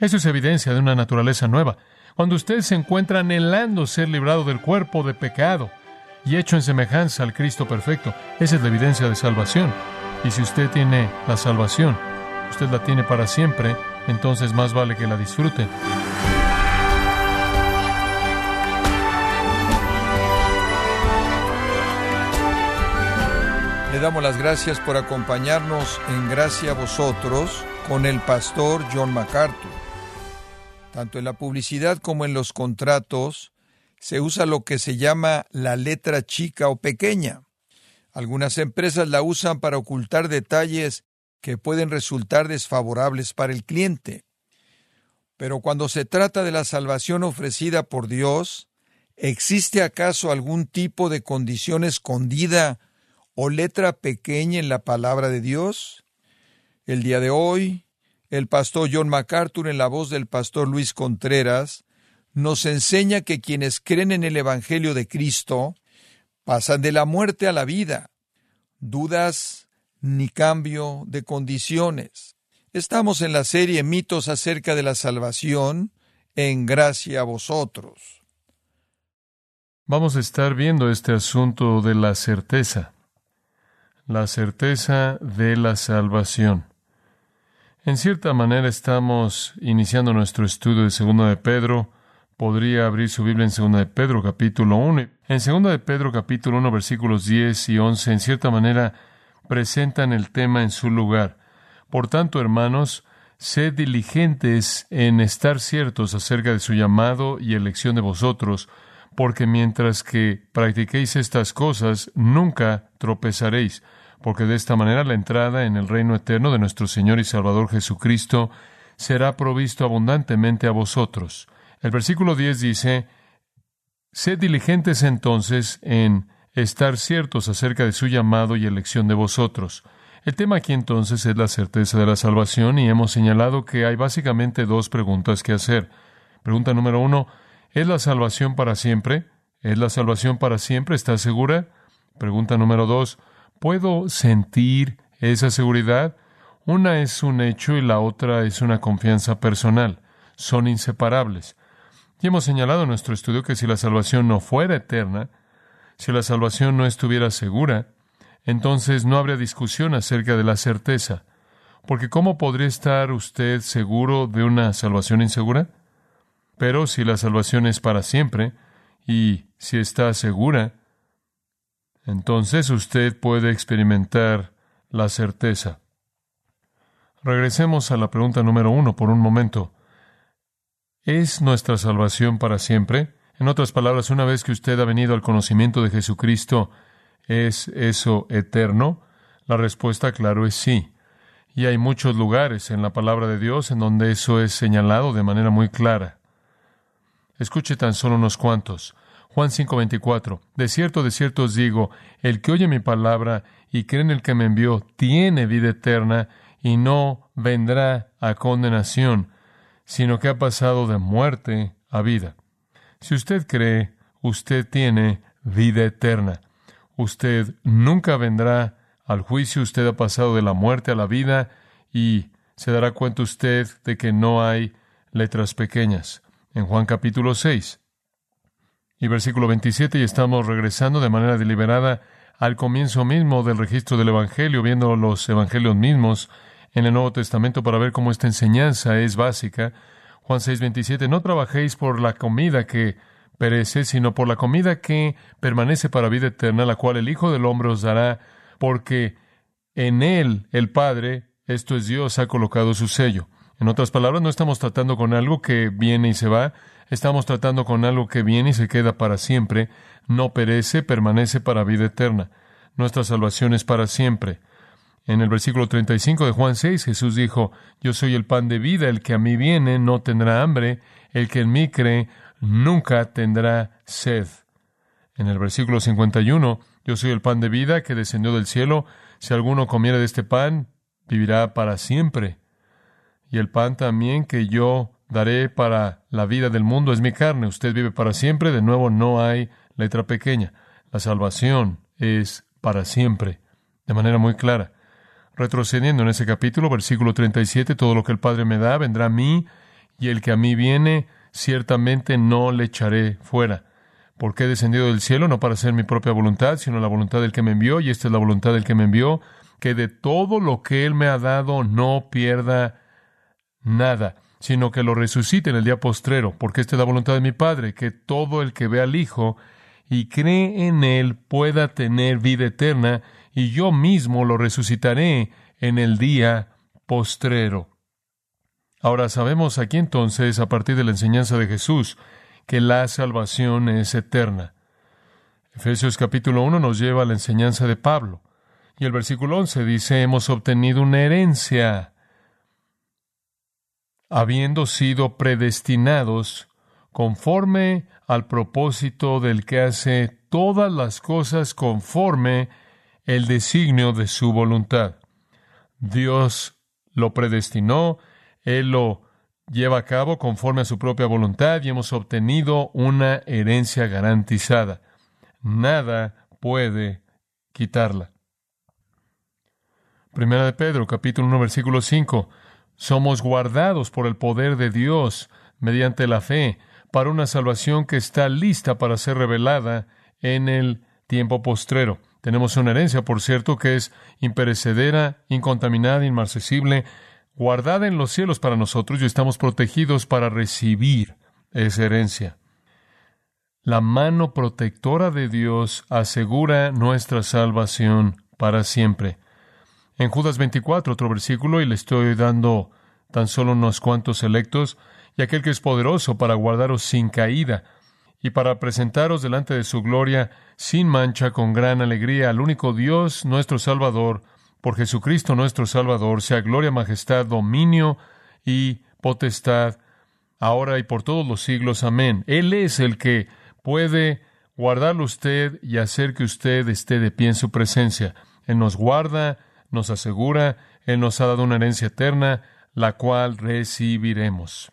Eso es evidencia de una naturaleza nueva. Cuando usted se encuentra anhelando ser librado del cuerpo de pecado y hecho en semejanza al Cristo perfecto, esa es la evidencia de salvación. Y si usted tiene la salvación, usted la tiene para siempre, entonces más vale que la disfrute. Le damos las gracias por acompañarnos en Gracia a vosotros con el pastor John MacArthur. Tanto en la publicidad como en los contratos se usa lo que se llama la letra chica o pequeña. Algunas empresas la usan para ocultar detalles que pueden resultar desfavorables para el cliente. Pero cuando se trata de la salvación ofrecida por Dios, ¿existe acaso algún tipo de condición escondida o letra pequeña en la palabra de Dios? El día de hoy, el pastor John MacArthur, en la voz del pastor Luis Contreras, nos enseña que quienes creen en el Evangelio de Cristo pasan de la muerte a la vida. Dudas ni cambio de condiciones. Estamos en la serie Mitos acerca de la salvación, en gracia a vosotros. Vamos a estar viendo este asunto de la certeza la certeza de la salvación. En cierta manera estamos iniciando nuestro estudio de Segunda de Pedro. Podría abrir su Biblia en Segunda de Pedro capítulo 1. En Segunda de Pedro capítulo 1 versículos 10 y 11 en cierta manera presentan el tema en su lugar. Por tanto, hermanos, sed diligentes en estar ciertos acerca de su llamado y elección de vosotros, porque mientras que practiquéis estas cosas, nunca tropezaréis porque de esta manera la entrada en el reino eterno de nuestro Señor y Salvador Jesucristo será provisto abundantemente a vosotros. El versículo 10 dice, Sed diligentes entonces en estar ciertos acerca de su llamado y elección de vosotros. El tema aquí entonces es la certeza de la salvación y hemos señalado que hay básicamente dos preguntas que hacer. Pregunta número uno, ¿es la salvación para siempre? ¿Es la salvación para siempre? ¿Estás segura? Pregunta número dos, ¿Puedo sentir esa seguridad? Una es un hecho y la otra es una confianza personal. Son inseparables. Y hemos señalado en nuestro estudio que si la salvación no fuera eterna, si la salvación no estuviera segura, entonces no habría discusión acerca de la certeza. Porque ¿cómo podría estar usted seguro de una salvación insegura? Pero si la salvación es para siempre, y si está segura, entonces usted puede experimentar la certeza. Regresemos a la pregunta número uno por un momento. ¿Es nuestra salvación para siempre? En otras palabras, una vez que usted ha venido al conocimiento de Jesucristo, ¿es eso eterno? La respuesta, claro, es sí. Y hay muchos lugares en la palabra de Dios en donde eso es señalado de manera muy clara. Escuche tan solo unos cuantos. Juan 5:24. De cierto, de cierto os digo, el que oye mi palabra y cree en el que me envió, tiene vida eterna y no vendrá a condenación, sino que ha pasado de muerte a vida. Si usted cree, usted tiene vida eterna. Usted nunca vendrá al juicio, usted ha pasado de la muerte a la vida y se dará cuenta usted de que no hay letras pequeñas. En Juan capítulo 6, y versículo 27, y estamos regresando de manera deliberada al comienzo mismo del registro del Evangelio, viendo los Evangelios mismos en el Nuevo Testamento para ver cómo esta enseñanza es básica. Juan 6, 27, no trabajéis por la comida que perece, sino por la comida que permanece para vida eterna, la cual el Hijo del Hombre os dará, porque en él el Padre, esto es Dios, ha colocado su sello. En otras palabras, no estamos tratando con algo que viene y se va, Estamos tratando con algo que viene y se queda para siempre, no perece, permanece para vida eterna. Nuestra salvación es para siempre. En el versículo 35 de Juan 6, Jesús dijo, Yo soy el pan de vida, el que a mí viene no tendrá hambre, el que en mí cree nunca tendrá sed. En el versículo 51, Yo soy el pan de vida que descendió del cielo, si alguno comiera de este pan, vivirá para siempre. Y el pan también que yo daré para la vida del mundo es mi carne, usted vive para siempre, de nuevo no hay letra pequeña. La salvación es para siempre, de manera muy clara. Retrocediendo en ese capítulo, versículo 37, todo lo que el Padre me da vendrá a mí, y el que a mí viene, ciertamente no le echaré fuera. Porque he descendido del cielo no para hacer mi propia voluntad, sino la voluntad del que me envió, y esta es la voluntad del que me envió, que de todo lo que Él me ha dado no pierda nada, sino que lo resucite en el día postrero, porque esta es la voluntad de mi Padre, que todo el que ve al Hijo y cree en Él pueda tener vida eterna, y yo mismo lo resucitaré en el día postrero. Ahora sabemos aquí entonces, a partir de la enseñanza de Jesús, que la salvación es eterna. Efesios capítulo 1 nos lleva a la enseñanza de Pablo. Y el versículo 11 dice, hemos obtenido una herencia, habiendo sido predestinados conforme al propósito del que hace todas las cosas conforme el designio de su voluntad. Dios lo predestinó, Él lo lleva a cabo conforme a su propia voluntad y hemos obtenido una herencia garantizada. Nada puede quitarla. Primera de Pedro, capítulo 1, versículo 5. Somos guardados por el poder de Dios mediante la fe para una salvación que está lista para ser revelada en el tiempo postrero. Tenemos una herencia, por cierto, que es imperecedera, incontaminada, inmarcesible, guardada en los cielos para nosotros y estamos protegidos para recibir esa herencia. La mano protectora de Dios asegura nuestra salvación para siempre. En Judas 24, otro versículo, y le estoy dando tan solo unos cuantos selectos, y aquel que es poderoso para guardaros sin caída y para presentaros delante de su gloria sin mancha con gran alegría al único Dios nuestro Salvador, por Jesucristo nuestro Salvador, sea gloria, majestad, dominio y potestad, ahora y por todos los siglos. Amén. Él es el que puede guardarlo usted y hacer que usted esté de pie en su presencia. Él nos guarda, nos asegura, Él nos ha dado una herencia eterna, la cual recibiremos.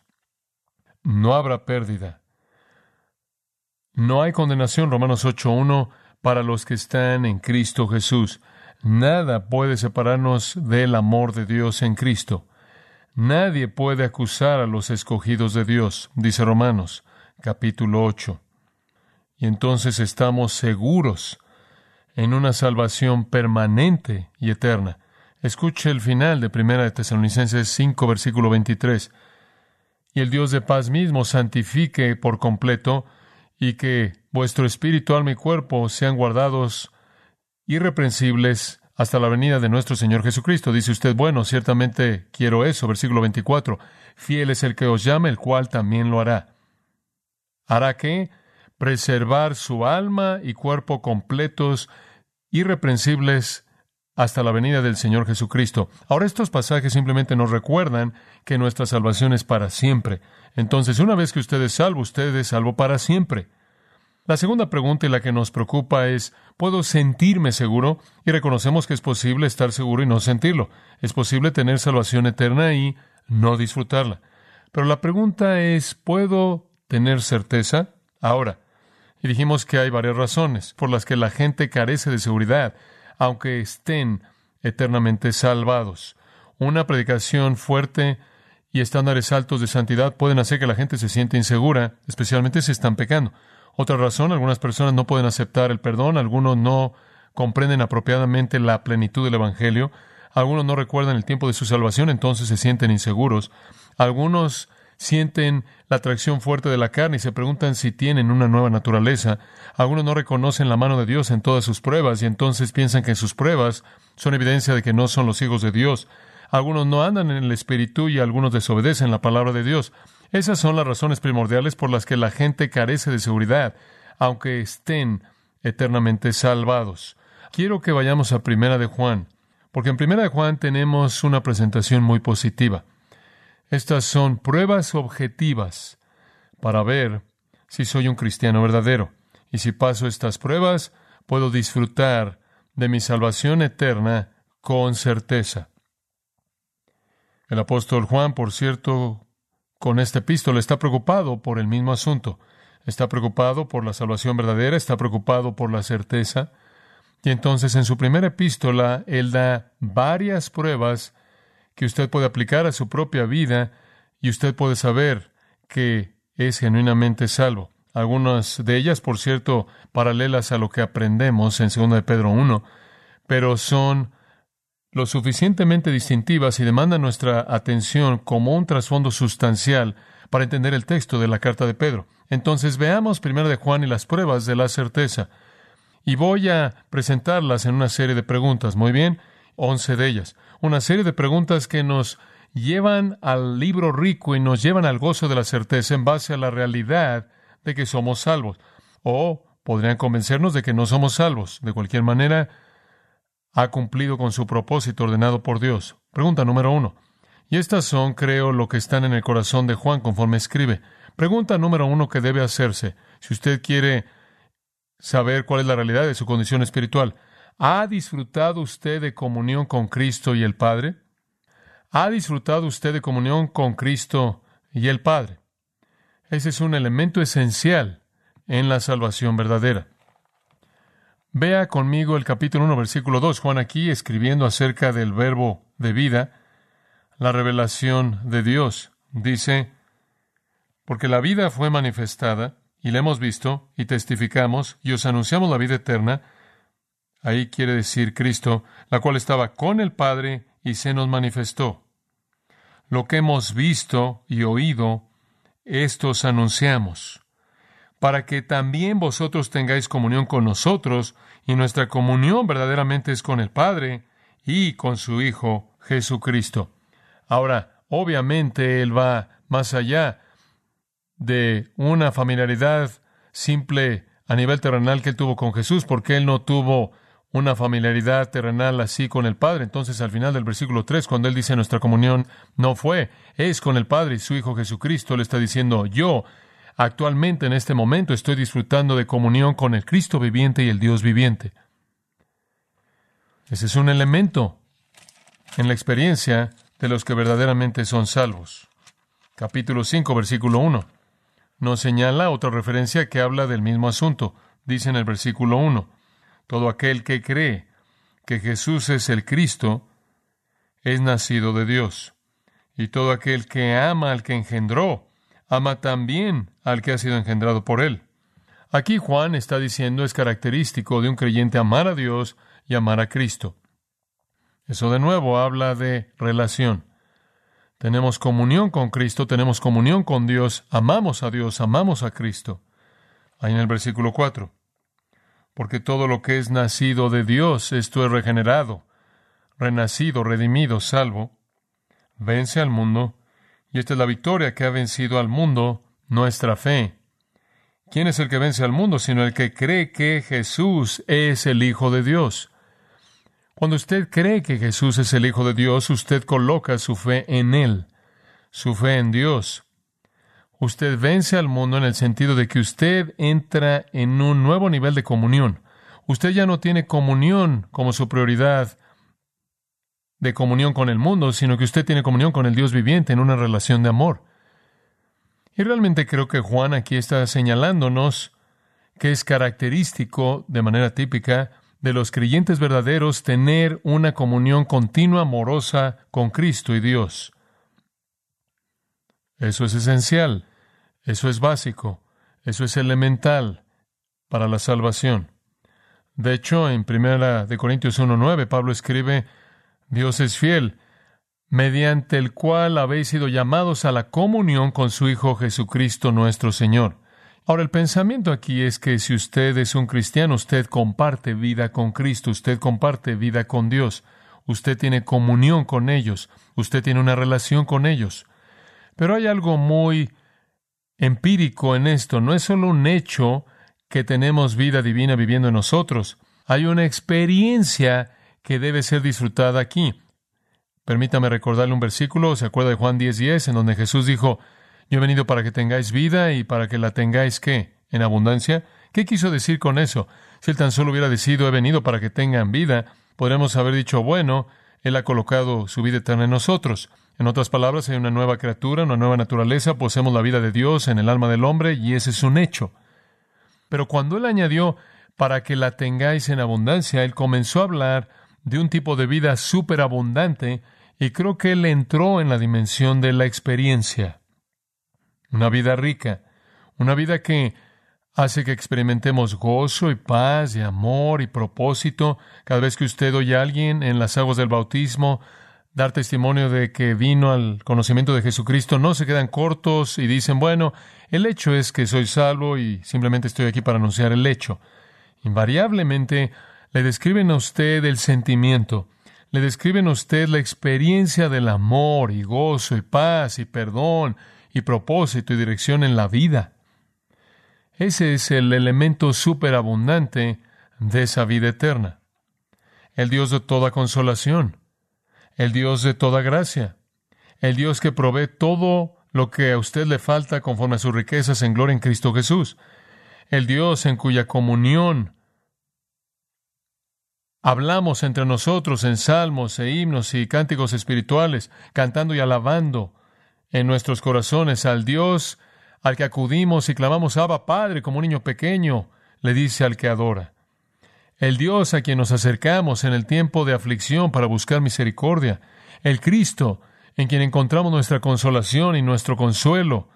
No habrá pérdida. No hay condenación, Romanos 8.1, para los que están en Cristo Jesús. Nada puede separarnos del amor de Dios en Cristo. Nadie puede acusar a los escogidos de Dios, dice Romanos capítulo 8. Y entonces estamos seguros en una salvación permanente y eterna. Escuche el final de Primera de Tesalonicenses 5, versículo 23. Y el Dios de paz mismo santifique por completo y que vuestro espíritu, alma y cuerpo sean guardados irreprensibles hasta la venida de nuestro Señor Jesucristo. Dice usted, bueno, ciertamente quiero eso. Versículo 24. Fiel es el que os llama, el cual también lo hará. ¿Hará qué? Preservar su alma y cuerpo completos, irreprensibles hasta la venida del Señor Jesucristo. Ahora estos pasajes simplemente nos recuerdan que nuestra salvación es para siempre. Entonces, una vez que usted es salvo, usted es salvo para siempre. La segunda pregunta y la que nos preocupa es, ¿puedo sentirme seguro? Y reconocemos que es posible estar seguro y no sentirlo. Es posible tener salvación eterna y no disfrutarla. Pero la pregunta es, ¿puedo tener certeza? Ahora, y dijimos que hay varias razones por las que la gente carece de seguridad aunque estén eternamente salvados. Una predicación fuerte y estándares altos de santidad pueden hacer que la gente se sienta insegura, especialmente si están pecando. Otra razón, algunas personas no pueden aceptar el perdón, algunos no comprenden apropiadamente la plenitud del Evangelio, algunos no recuerdan el tiempo de su salvación, entonces se sienten inseguros. Algunos sienten la atracción fuerte de la carne y se preguntan si tienen una nueva naturaleza. Algunos no reconocen la mano de Dios en todas sus pruebas y entonces piensan que sus pruebas son evidencia de que no son los hijos de Dios. Algunos no andan en el Espíritu y algunos desobedecen la palabra de Dios. Esas son las razones primordiales por las que la gente carece de seguridad, aunque estén eternamente salvados. Quiero que vayamos a Primera de Juan, porque en Primera de Juan tenemos una presentación muy positiva. Estas son pruebas objetivas para ver si soy un cristiano verdadero. Y si paso estas pruebas, puedo disfrutar de mi salvación eterna con certeza. El apóstol Juan, por cierto, con este epístola está preocupado por el mismo asunto. Está preocupado por la salvación verdadera, está preocupado por la certeza. Y entonces en su primera epístola él da varias pruebas que usted puede aplicar a su propia vida y usted puede saber que es genuinamente salvo. Algunas de ellas, por cierto, paralelas a lo que aprendemos en 2 de Pedro 1, pero son lo suficientemente distintivas y demandan nuestra atención como un trasfondo sustancial para entender el texto de la carta de Pedro. Entonces veamos primero de Juan y las pruebas de la certeza. Y voy a presentarlas en una serie de preguntas. Muy bien, once de ellas. Una serie de preguntas que nos llevan al libro rico y nos llevan al gozo de la certeza en base a la realidad de que somos salvos. O podrían convencernos de que no somos salvos. De cualquier manera, ha cumplido con su propósito ordenado por Dios. Pregunta número uno. Y estas son, creo, lo que están en el corazón de Juan conforme escribe. Pregunta número uno que debe hacerse. Si usted quiere saber cuál es la realidad de su condición espiritual, ¿ha disfrutado usted de comunión con Cristo y el Padre? ¿Ha disfrutado usted de comunión con Cristo y el Padre? Ese es un elemento esencial en la salvación verdadera. Vea conmigo el capítulo 1, versículo 2. Juan aquí escribiendo acerca del verbo de vida, la revelación de Dios. Dice, porque la vida fue manifestada, y la hemos visto, y testificamos, y os anunciamos la vida eterna. Ahí quiere decir Cristo, la cual estaba con el Padre y se nos manifestó. Lo que hemos visto y oído, esto os anunciamos, para que también vosotros tengáis comunión con nosotros, y nuestra comunión verdaderamente es con el Padre y con su Hijo Jesucristo. Ahora, obviamente, Él va más allá de una familiaridad simple a nivel terrenal que Él tuvo con Jesús, porque Él no tuvo una familiaridad terrenal así con el Padre. Entonces, al final del versículo 3, cuando Él dice nuestra comunión no fue, es con el Padre y su Hijo Jesucristo, le está diciendo, yo actualmente en este momento estoy disfrutando de comunión con el Cristo viviente y el Dios viviente. Ese es un elemento en la experiencia de los que verdaderamente son salvos. Capítulo 5, versículo 1. Nos señala otra referencia que habla del mismo asunto. Dice en el versículo 1, todo aquel que cree que Jesús es el Cristo es nacido de Dios. Y todo aquel que ama al que engendró, ama también al que ha sido engendrado por él. Aquí Juan está diciendo es característico de un creyente amar a Dios y amar a Cristo. Eso de nuevo habla de relación. Tenemos comunión con Cristo, tenemos comunión con Dios, amamos a Dios, amamos a Cristo. Ahí en el versículo 4 porque todo lo que es nacido de Dios, esto es regenerado, renacido, redimido, salvo, vence al mundo, y esta es la victoria que ha vencido al mundo, nuestra fe. ¿Quién es el que vence al mundo sino el que cree que Jesús es el Hijo de Dios? Cuando usted cree que Jesús es el Hijo de Dios, usted coloca su fe en Él, su fe en Dios. Usted vence al mundo en el sentido de que usted entra en un nuevo nivel de comunión. Usted ya no tiene comunión como su prioridad de comunión con el mundo, sino que usted tiene comunión con el Dios viviente en una relación de amor. Y realmente creo que Juan aquí está señalándonos que es característico, de manera típica, de los creyentes verdaderos tener una comunión continua, amorosa con Cristo y Dios. Eso es esencial, eso es básico, eso es elemental para la salvación. De hecho, en primera de Corintios 1:9 Pablo escribe, Dios es fiel, mediante el cual habéis sido llamados a la comunión con su Hijo Jesucristo nuestro Señor. Ahora, el pensamiento aquí es que si usted es un cristiano, usted comparte vida con Cristo, usted comparte vida con Dios, usted tiene comunión con ellos, usted tiene una relación con ellos. Pero hay algo muy empírico en esto. No es solo un hecho que tenemos vida divina viviendo en nosotros. Hay una experiencia que debe ser disfrutada aquí. Permítame recordarle un versículo, ¿se acuerda de Juan 10:10, 10, en donde Jesús dijo, yo he venido para que tengáis vida y para que la tengáis qué? En abundancia. ¿Qué quiso decir con eso? Si él tan solo hubiera decidido, he venido para que tengan vida, podríamos haber dicho, bueno, él ha colocado su vida eterna en nosotros. En otras palabras, hay una nueva criatura, una nueva naturaleza, poseemos la vida de Dios en el alma del hombre y ese es un hecho. Pero cuando Él añadió, para que la tengáis en abundancia, Él comenzó a hablar de un tipo de vida superabundante Y creo que Él entró en la dimensión de la experiencia. Una vida rica, una vida que hace que experimentemos gozo y paz y amor y propósito. Cada vez que usted oye a alguien en las aguas del bautismo dar testimonio de que vino al conocimiento de Jesucristo, no se quedan cortos y dicen, bueno, el hecho es que soy salvo y simplemente estoy aquí para anunciar el hecho. Invariablemente le describen a usted el sentimiento, le describen a usted la experiencia del amor y gozo y paz y perdón y propósito y dirección en la vida. Ese es el elemento superabundante de esa vida eterna. El Dios de toda consolación, el Dios de toda gracia, el Dios que provee todo lo que a usted le falta conforme a sus riquezas en gloria en Cristo Jesús, el Dios en cuya comunión hablamos entre nosotros en salmos e himnos y cánticos espirituales, cantando y alabando en nuestros corazones al Dios al que acudimos y clamamos Abba Padre como un niño pequeño, le dice al que adora. El Dios a quien nos acercamos en el tiempo de aflicción para buscar misericordia. El Cristo en quien encontramos nuestra consolación y nuestro consuelo.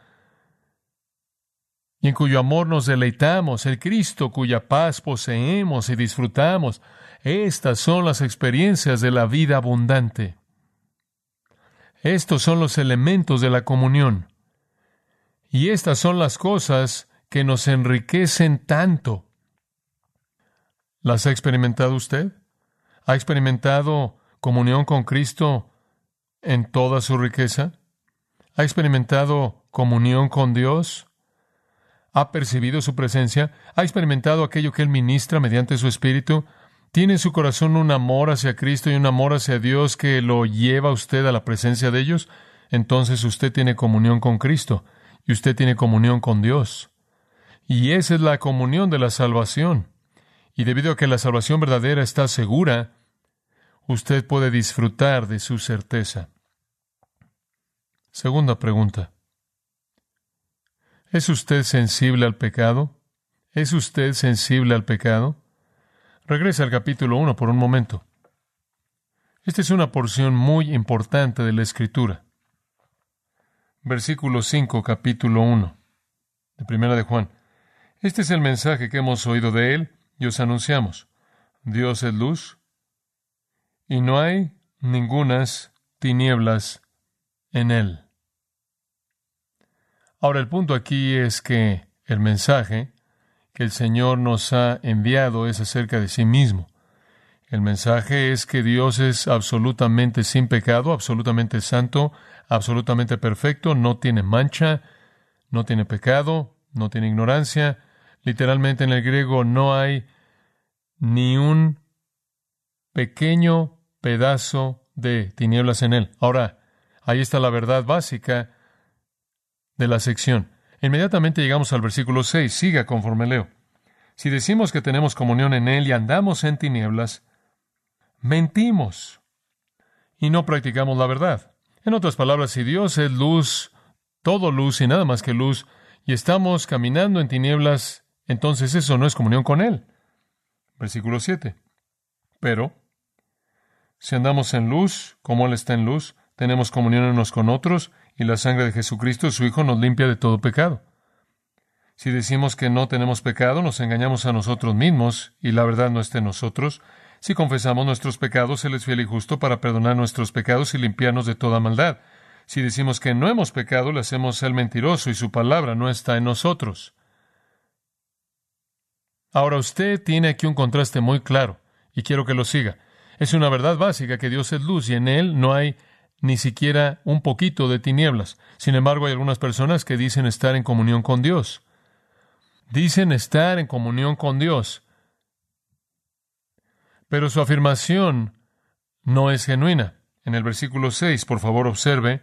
Y en cuyo amor nos deleitamos. El Cristo cuya paz poseemos y disfrutamos. Estas son las experiencias de la vida abundante. Estos son los elementos de la comunión. Y estas son las cosas que nos enriquecen tanto. ¿Las ha experimentado usted? ¿Ha experimentado comunión con Cristo en toda su riqueza? ¿Ha experimentado comunión con Dios? ¿Ha percibido su presencia? ¿Ha experimentado aquello que Él ministra mediante su Espíritu? ¿Tiene en su corazón un amor hacia Cristo y un amor hacia Dios que lo lleva a usted a la presencia de ellos? Entonces usted tiene comunión con Cristo y usted tiene comunión con Dios. Y esa es la comunión de la salvación. Y debido a que la salvación verdadera está segura, usted puede disfrutar de su certeza. Segunda pregunta. ¿Es usted sensible al pecado? ¿Es usted sensible al pecado? Regresa al capítulo 1 por un momento. Esta es una porción muy importante de la Escritura. Versículo 5, capítulo 1, de Primera de Juan. Este es el mensaje que hemos oído de él y os anunciamos. Dios es luz y no hay ningunas tinieblas en él. Ahora el punto aquí es que el mensaje que el Señor nos ha enviado es acerca de sí mismo. El mensaje es que Dios es absolutamente sin pecado, absolutamente santo, absolutamente perfecto, no tiene mancha, no tiene pecado, no tiene ignorancia. Literalmente en el griego no hay ni un pequeño pedazo de tinieblas en él. Ahora, ahí está la verdad básica de la sección. Inmediatamente llegamos al versículo 6. Siga conforme leo. Si decimos que tenemos comunión en Él y andamos en tinieblas, mentimos y no practicamos la verdad. En otras palabras, si Dios es luz, todo luz y nada más que luz, y estamos caminando en tinieblas, entonces eso no es comunión con Él. Versículo 7. Pero, si andamos en luz, como Él está en luz, tenemos comunión unos con otros, y la sangre de Jesucristo, su Hijo, nos limpia de todo pecado. Si decimos que no tenemos pecado, nos engañamos a nosotros mismos, y la verdad no está en nosotros. Si confesamos nuestros pecados, Él es fiel y justo para perdonar nuestros pecados y limpiarnos de toda maldad. Si decimos que no hemos pecado, le hacemos el mentiroso y su palabra no está en nosotros. Ahora usted tiene aquí un contraste muy claro, y quiero que lo siga. Es una verdad básica que Dios es luz y en Él no hay ni siquiera un poquito de tinieblas. Sin embargo, hay algunas personas que dicen estar en comunión con Dios. Dicen estar en comunión con Dios. Pero su afirmación no es genuina. En el versículo 6, por favor, observe,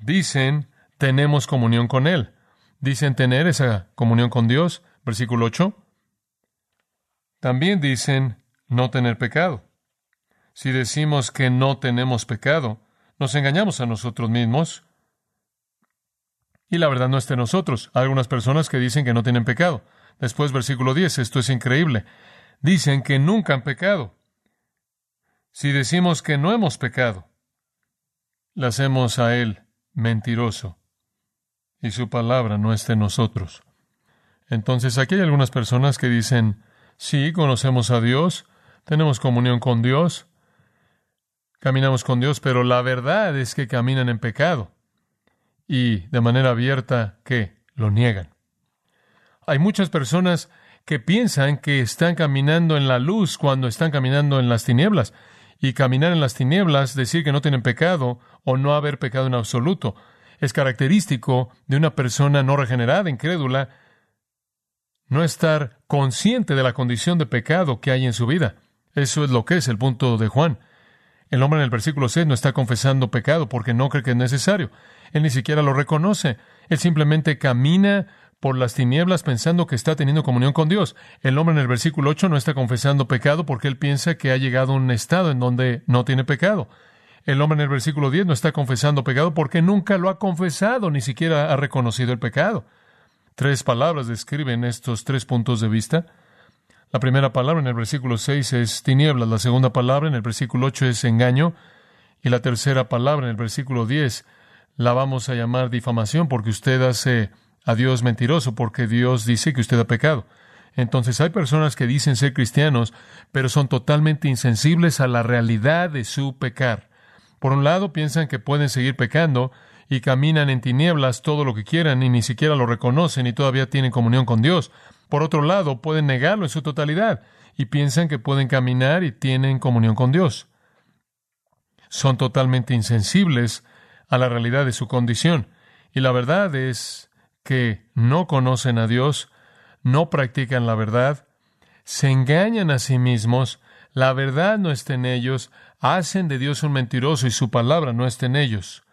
dicen tenemos comunión con Él. Dicen tener esa comunión con Dios. Versículo 8. También dicen no tener pecado. Si decimos que no tenemos pecado, nos engañamos a nosotros mismos y la verdad no está en nosotros. Hay algunas personas que dicen que no tienen pecado. Después, versículo 10, esto es increíble. Dicen que nunca han pecado. Si decimos que no hemos pecado, le hacemos a Él mentiroso y su palabra no está en nosotros. Entonces aquí hay algunas personas que dicen, sí, conocemos a Dios, tenemos comunión con Dios, caminamos con Dios, pero la verdad es que caminan en pecado y de manera abierta que lo niegan. Hay muchas personas que piensan que están caminando en la luz cuando están caminando en las tinieblas. Y caminar en las tinieblas, decir que no tienen pecado o no haber pecado en absoluto, es característico de una persona no regenerada, incrédula, no estar consciente de la condición de pecado que hay en su vida. Eso es lo que es el punto de Juan. El hombre en el versículo 6 no está confesando pecado porque no cree que es necesario. Él ni siquiera lo reconoce. Él simplemente camina por las tinieblas pensando que está teniendo comunión con Dios. El hombre en el versículo 8 no está confesando pecado porque él piensa que ha llegado a un estado en donde no tiene pecado. El hombre en el versículo 10 no está confesando pecado porque nunca lo ha confesado, ni siquiera ha reconocido el pecado. Tres palabras describen estos tres puntos de vista. La primera palabra en el versículo 6 es tinieblas, la segunda palabra en el versículo 8 es engaño y la tercera palabra en el versículo 10 la vamos a llamar difamación porque usted hace a Dios mentiroso porque Dios dice que usted ha pecado. Entonces hay personas que dicen ser cristianos, pero son totalmente insensibles a la realidad de su pecar. Por un lado, piensan que pueden seguir pecando y caminan en tinieblas todo lo que quieran y ni siquiera lo reconocen y todavía tienen comunión con Dios. Por otro lado, pueden negarlo en su totalidad y piensan que pueden caminar y tienen comunión con Dios. Son totalmente insensibles a la realidad de su condición. Y la verdad es que no conocen a Dios, no practican la verdad, se engañan a sí mismos, la verdad no está en ellos, hacen de Dios un mentiroso y su palabra no está en ellos.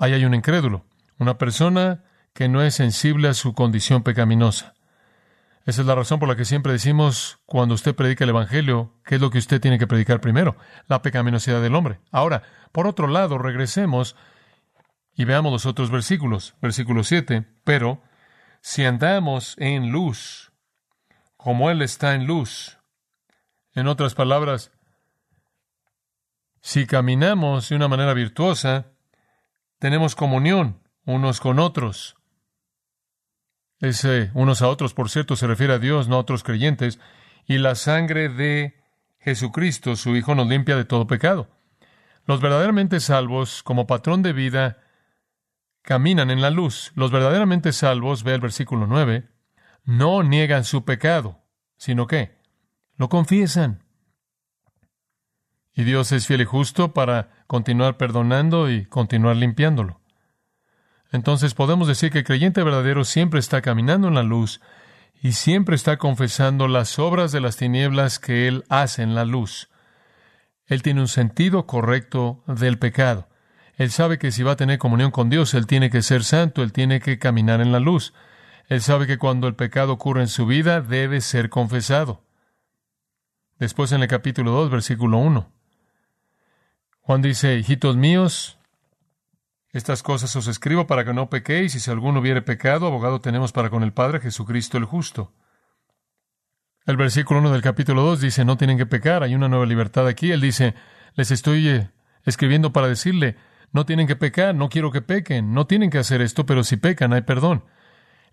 Ahí hay un incrédulo, una persona que no es sensible a su condición pecaminosa. Esa es la razón por la que siempre decimos cuando usted predica el Evangelio, ¿qué es lo que usted tiene que predicar primero? La pecaminosidad del hombre. Ahora, por otro lado, regresemos y veamos los otros versículos. Versículo 7. Pero si andamos en luz, como Él está en luz, en otras palabras, si caminamos de una manera virtuosa, tenemos comunión unos con otros. Ese unos a otros, por cierto, se refiere a Dios, no a otros creyentes, y la sangre de Jesucristo, su Hijo, nos limpia de todo pecado. Los verdaderamente salvos, como patrón de vida, caminan en la luz. Los verdaderamente salvos, ve el versículo 9, no niegan su pecado, sino que lo confiesan. Y Dios es fiel y justo para continuar perdonando y continuar limpiándolo. Entonces podemos decir que el creyente verdadero siempre está caminando en la luz y siempre está confesando las obras de las tinieblas que él hace en la luz. Él tiene un sentido correcto del pecado. Él sabe que si va a tener comunión con Dios, él tiene que ser santo, él tiene que caminar en la luz. Él sabe que cuando el pecado ocurre en su vida, debe ser confesado. Después en el capítulo 2, versículo 1. Juan dice, hijitos míos, estas cosas os escribo para que no pequéis, y si alguno hubiere pecado, abogado tenemos para con el Padre Jesucristo el justo. El versículo 1 del capítulo 2 dice, no tienen que pecar, hay una nueva libertad aquí. Él dice, les estoy eh, escribiendo para decirle, no tienen que pecar, no quiero que pequen, no tienen que hacer esto, pero si pecan hay perdón.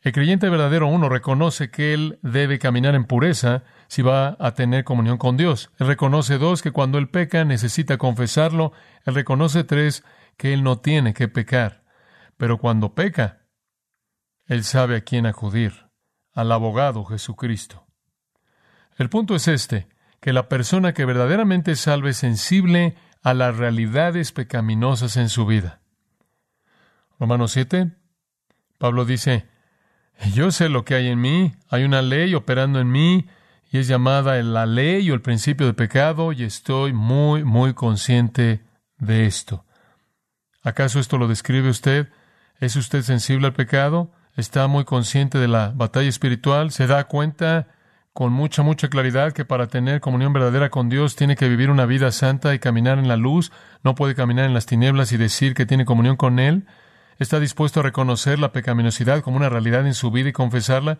El creyente verdadero, uno, reconoce que él debe caminar en pureza si va a tener comunión con Dios. Él reconoce, dos, que cuando él peca necesita confesarlo. Él reconoce, tres, que él no tiene que pecar. Pero cuando peca, él sabe a quién acudir, al abogado Jesucristo. El punto es este, que la persona que verdaderamente salve es sensible a las realidades pecaminosas en su vida. Romanos 7, Pablo dice, yo sé lo que hay en mí, hay una ley operando en mí, y es llamada la ley o el principio de pecado, y estoy muy, muy consciente de esto. ¿Acaso esto lo describe usted? ¿Es usted sensible al pecado? ¿Está muy consciente de la batalla espiritual? ¿Se da cuenta con mucha, mucha claridad que para tener comunión verdadera con Dios tiene que vivir una vida santa y caminar en la luz, no puede caminar en las tinieblas y decir que tiene comunión con Él, está dispuesto a reconocer la pecaminosidad como una realidad en su vida y confesarla,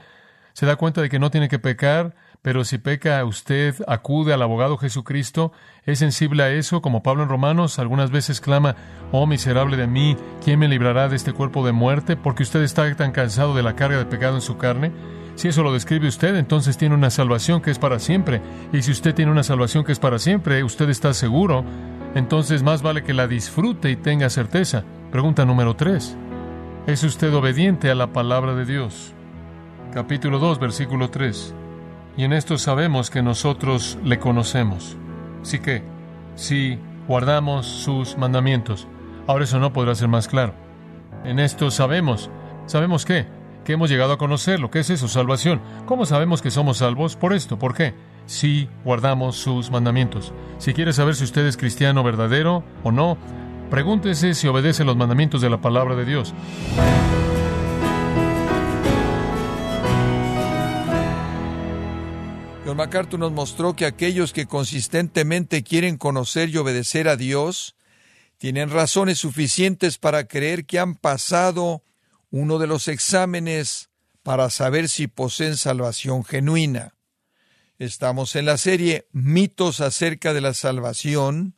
se da cuenta de que no tiene que pecar, pero si peca usted, acude al abogado Jesucristo, es sensible a eso, como Pablo en Romanos algunas veces clama, oh miserable de mí, ¿quién me librará de este cuerpo de muerte? Porque usted está tan cansado de la carga de pecado en su carne. Si eso lo describe usted, entonces tiene una salvación que es para siempre. Y si usted tiene una salvación que es para siempre, usted está seguro, entonces más vale que la disfrute y tenga certeza. Pregunta número 3. ¿Es usted obediente a la palabra de Dios? Capítulo 2, versículo 3. Y en esto sabemos que nosotros le conocemos. Así que, si guardamos sus mandamientos. Ahora eso no podrá ser más claro. En esto sabemos. ¿Sabemos qué? Que hemos llegado a conocer lo que es eso, salvación. ¿Cómo sabemos que somos salvos? Por esto. ¿Por qué? Si guardamos sus mandamientos. Si quiere saber si usted es cristiano verdadero o no, pregúntese si obedece los mandamientos de la palabra de Dios. John MacArthur nos mostró que aquellos que consistentemente quieren conocer y obedecer a Dios tienen razones suficientes para creer que han pasado uno de los exámenes para saber si poseen salvación genuina. Estamos en la serie Mitos acerca de la salvación,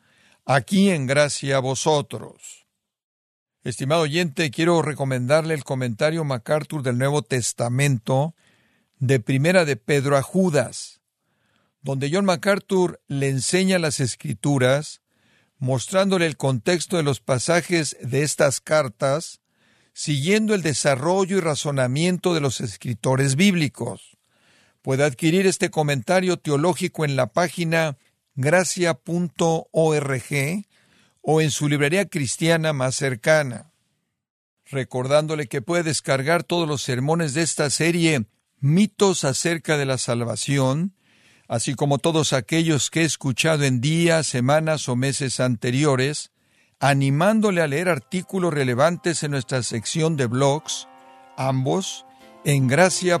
aquí en Gracia a vosotros. Estimado oyente, quiero recomendarle el comentario MacArthur del Nuevo Testamento de Primera de Pedro a Judas donde John MacArthur le enseña las escrituras, mostrándole el contexto de los pasajes de estas cartas, siguiendo el desarrollo y razonamiento de los escritores bíblicos. Puede adquirir este comentario teológico en la página gracia.org o en su librería cristiana más cercana. Recordándole que puede descargar todos los sermones de esta serie Mitos acerca de la salvación, así como todos aquellos que he escuchado en días, semanas o meses anteriores, animándole a leer artículos relevantes en nuestra sección de blogs, ambos en gracia.org.